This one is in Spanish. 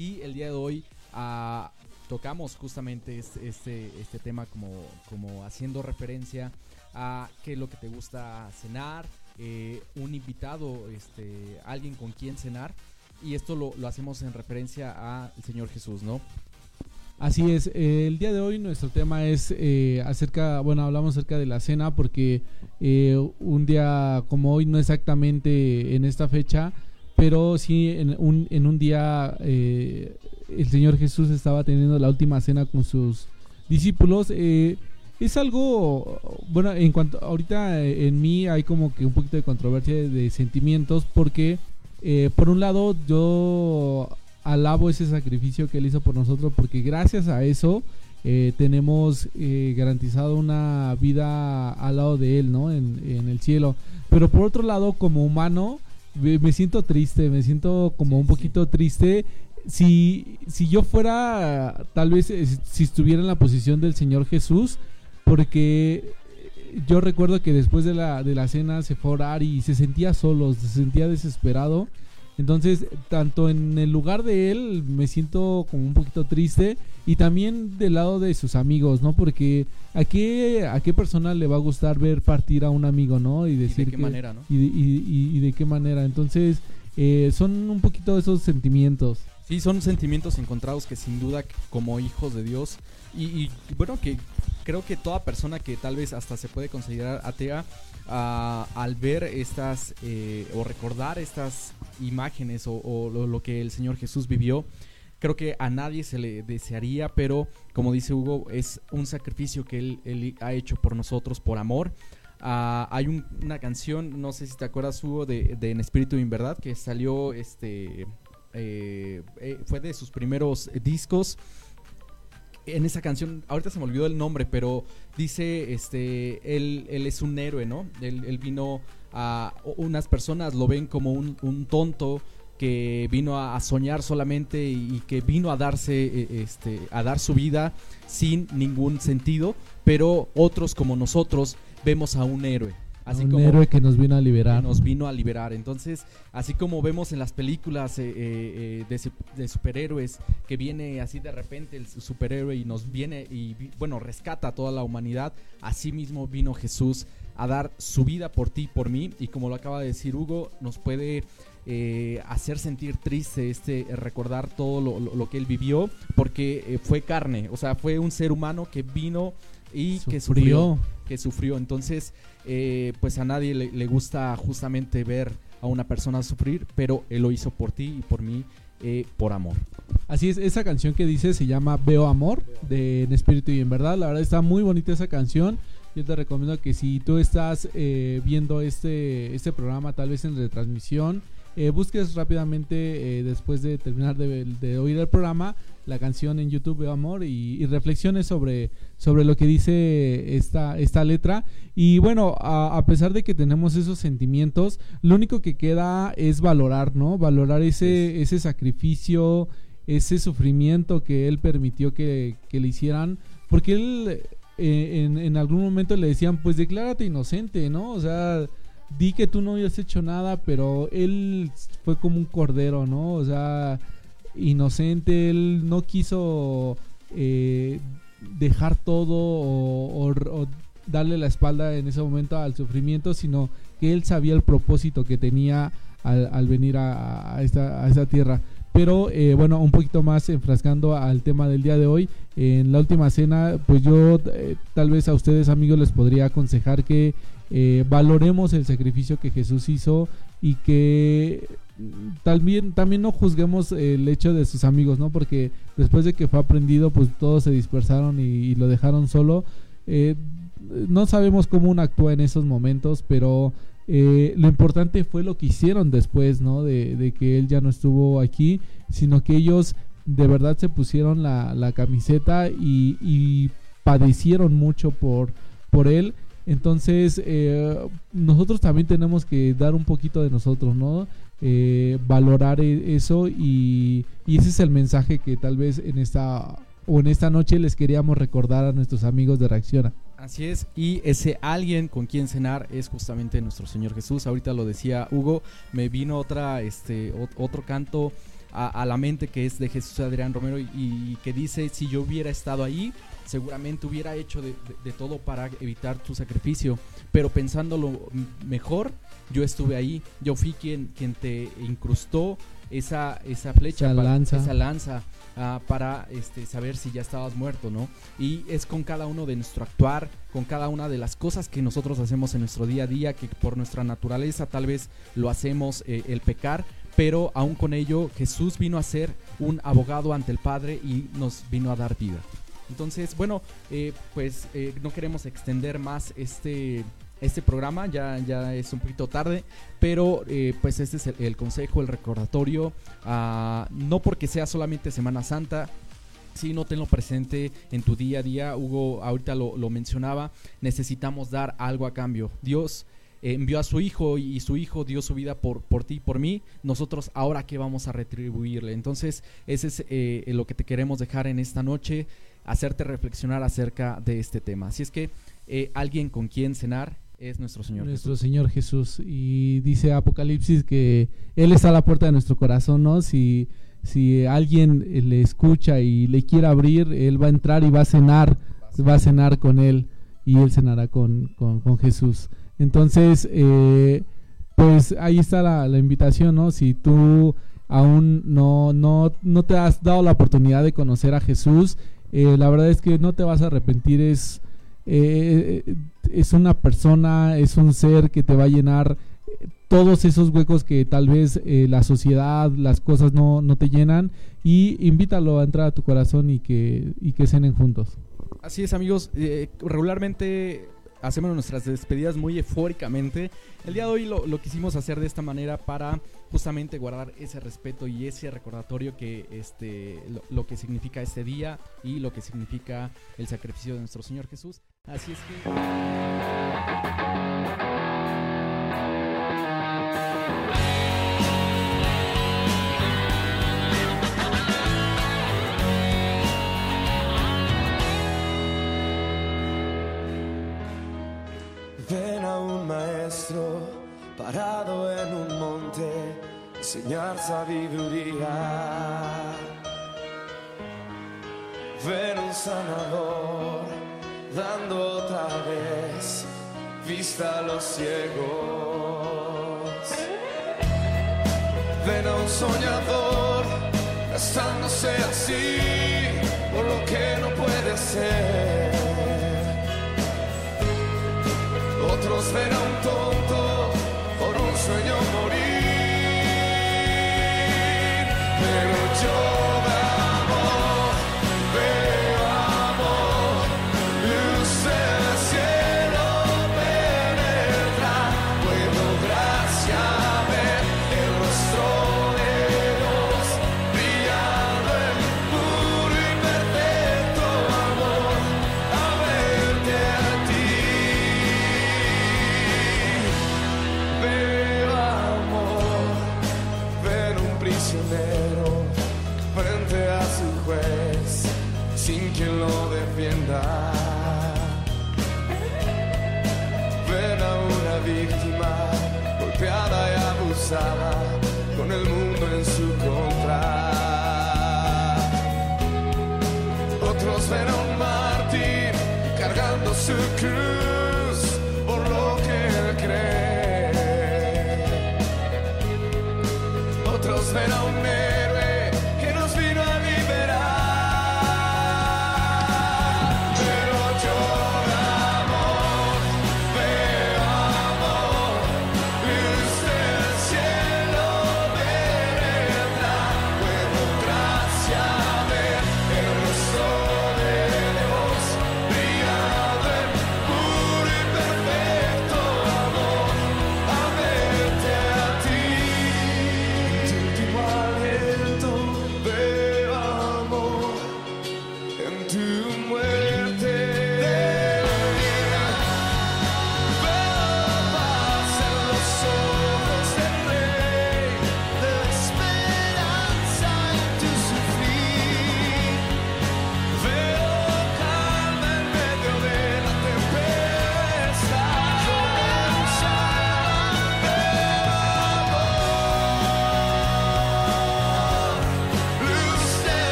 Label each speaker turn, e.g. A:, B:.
A: Y el día de hoy ah, tocamos justamente este, este, tema como, como haciendo referencia a qué es lo que te gusta cenar, eh, un invitado, este, alguien con quien cenar. Y esto lo, lo hacemos en referencia al Señor Jesús, ¿no?
B: Así es, eh, el día de hoy nuestro tema es eh, acerca, bueno, hablamos acerca de la cena porque eh, un día como hoy, no exactamente en esta fecha, pero sí en un, en un día el Señor Jesús estaba teniendo la última cena con sus discípulos. es algo, bueno, en cuanto, ahorita en mí hay como que un poquito de controversia de sentimientos porque... por un lado, yo alabo ese sacrificio que él hizo por nosotros porque gracias a eso eh, tenemos eh, garantizado una vida al lado de él, ¿no? En, el cielo. Pero por otro lado, como humano, me siento triste, me siento como un poquito triste. Si, si yo fuera, tal vez, eh, si estuviera en la posición del Señor Jesús, porque yo recuerdo que después de la, de la cena se fue a orar y se sentía solo, se sentía desesperado entonces, tanto en el lugar de él me siento como un poquito triste y también del lado de sus amigos, ¿no? Porque a qué, a qué persona le va a gustar ver partir a un amigo, ¿no? Y decir
A: de qué manera, ¿no?
B: Y, y, de qué manera. Entonces, eh, son un poquito esos sentimientos.
A: Sí, son sentimientos encontrados que sin duda como hijos de Dios y, y bueno, que creo que toda persona que tal vez hasta se puede considerar atea al ver estas eh, o recordar estas imágenes o, lo, que el Señor Jesús vivió, creo que a nadie se le desearía, pero como dice Hugo, es un sacrificio que Él, ha hecho por nosotros, por amor. Ah, hay una canción, no sé si te acuerdas Hugo, de, En Espíritu y en Verdad, que salió, este, eh, eh, fue de sus primeros discos en esa canción, ahorita se me olvidó el nombre, pero dice, este, él, él es un héroe, ¿no? Él, vino a, unas personas lo ven como un, tonto que vino a, soñar solamente y, que vino a darse, e, este, a dar su vida sin ningún sentido, pero otros como nosotros vemos a un héroe.
B: Así un héroe que nos vino a liberar.
A: nos vino a liberar. Entonces, así como vemos en las películas eh, eh, eh, de, superhéroes, que viene así de repente el superhéroe y nos viene y, bueno, rescata a toda la humanidad, así mismo vino Jesús a dar su vida por ti, por mí. Y como lo acaba de decir Hugo, nos puede hacer sentir triste este recordar todo lo, que él vivió, porque fue carne, o sea, fue un ser humano que vino y que sufrió. Sufrió. Entonces, eh, pues a nadie le, gusta justamente ver a una persona sufrir, pero él lo hizo por ti y por mí, eh, por amor.
B: Así es, esa canción que dice se llama Veo Amor, de En Espíritu y en Verdad. La verdad está muy bonita esa canción. Yo te recomiendo que si tú estás eh, viendo este, este programa, tal vez en retransmisión, busques rápidamente después de terminar de, oír el programa la canción en YouTube Veo Amor y, y reflexiones sobre, sobre lo que dice esta, esta letra. Y bueno, a, pesar de que tenemos esos sentimientos, lo único que queda es valorar, ¿no? Valorar ese, ese sacrificio, ese sufrimiento que él permitió que, le hicieran. Porque él eh, en, en algún momento le decían, pues declárate inocente, ¿no? O sea, di que tú no habías hecho nada, pero él fue como un cordero, ¿no? O sea, inocente, él no quiso eh, dejar todo o, darle la espalda en ese momento al sufrimiento, sino que él sabía el propósito que tenía al, venir a, esta, tierra. Pero eh, bueno, un poquito más enfrascando al tema del día de hoy, en la última cena, pues yo eh, tal vez a ustedes amigos les podría aconsejar que eh, valoremos el sacrificio que Jesús hizo y que también, también no juzguemos el hecho de sus amigos, ¿no? Porque después de que fue aprendido, pues todos se dispersaron y, lo dejaron solo. Eh, no sabemos cómo uno actúa en esos momentos, pero eh, lo importante fue lo que hicieron después, ¿no? De, que él ya no estuvo aquí, sino que ellos de verdad se pusieron la, camiseta y, padecieron mucho por, por él. Entonces, eh, nosotros también tenemos que dar un poquito de nosotros, ¿no? Eh, valorar e-, eso y, ese es el mensaje que tal vez en esta o en esta noche les queríamos recordar a nuestros amigos de Reacciona.
A: Así es, y ese alguien con quien cenar es justamente nuestro Señor Jesús. Ahorita lo decía Hugo, me vino otra, este, otro canto a, la mente que es de Jesús Adrián Romero y, que dice, si yo hubiera estado ahí, seguramente hubiera hecho de, todo para evitar tu sacrificio, pero pensándolo mejor, yo estuve ahí, yo fui quien, quien te incrustó esa, esa flecha,
B: esa lanza,
A: esa lanza ah, para este, saber si ya estabas muerto, ¿no? Y es con cada uno de nuestro actuar, con cada una de las cosas que nosotros hacemos en nuestro día a día, que por nuestra naturaleza tal vez lo hacemos eh, el pecar, pero aún con ello Jesús vino a ser un abogado ante el Padre y nos vino a dar vida. Entonces, bueno, eh, pues eh, no queremos extender más este este programa, ya, ya es un poquito tarde, pero eh, pues este es el, consejo, el recordatorio, ah, no porque sea solamente Semana Santa, si no tenlo presente en tu día a día, Hugo ahorita lo, mencionaba, necesitamos dar algo a cambio. Dios eh, envió a su hijo y su hijo dio su vida por, por ti y por mí, nosotros ahora qué vamos a retribuirle. Entonces, ese es eh, lo que te queremos dejar en esta noche, hacerte reflexionar acerca de este tema. Así es que alguien con quien cenar, es nuestro Señor
B: nuestro Señor Jesús. Y dice Apocalipsis que Él está a la puerta de nuestro corazón, ¿no? Si, si alguien le escucha y le quiere abrir, Él va a entrar y va a cenar, va a cenar con Él y Él cenará con, con, Jesús. Entonces, eh, pues ahí está la, invitación, ¿no? Si tú aún no, no, no te has dado la oportunidad de conocer a Jesús, eh, la verdad es que no te vas a arrepentir, es eh, es una persona, es un ser que te va a llenar todos esos huecos que tal vez eh, la sociedad, las cosas no, no, te llenan y invítalo a entrar a tu corazón y que, y que cenen juntos.
A: Así es amigos, eh, regularmente hacemos nuestras despedidas muy eufóricamente. El día de hoy lo, quisimos hacer de esta manera para justamente guardar ese respeto y ese recordatorio que este lo, que significa este día y lo que significa el sacrificio de nuestro Señor Jesús. Así es que
C: sabiduría. Ven un sanador dando otra vez vista a los ciegos. Ven a un soñador gastándose así por lo que no puede ser. sin quien lo defienda. Ven a una víctima golpeada y abusada con el mundo en su contra. Otros ven a un mártir cargando su cruz por lo que él cree. Otros ven a un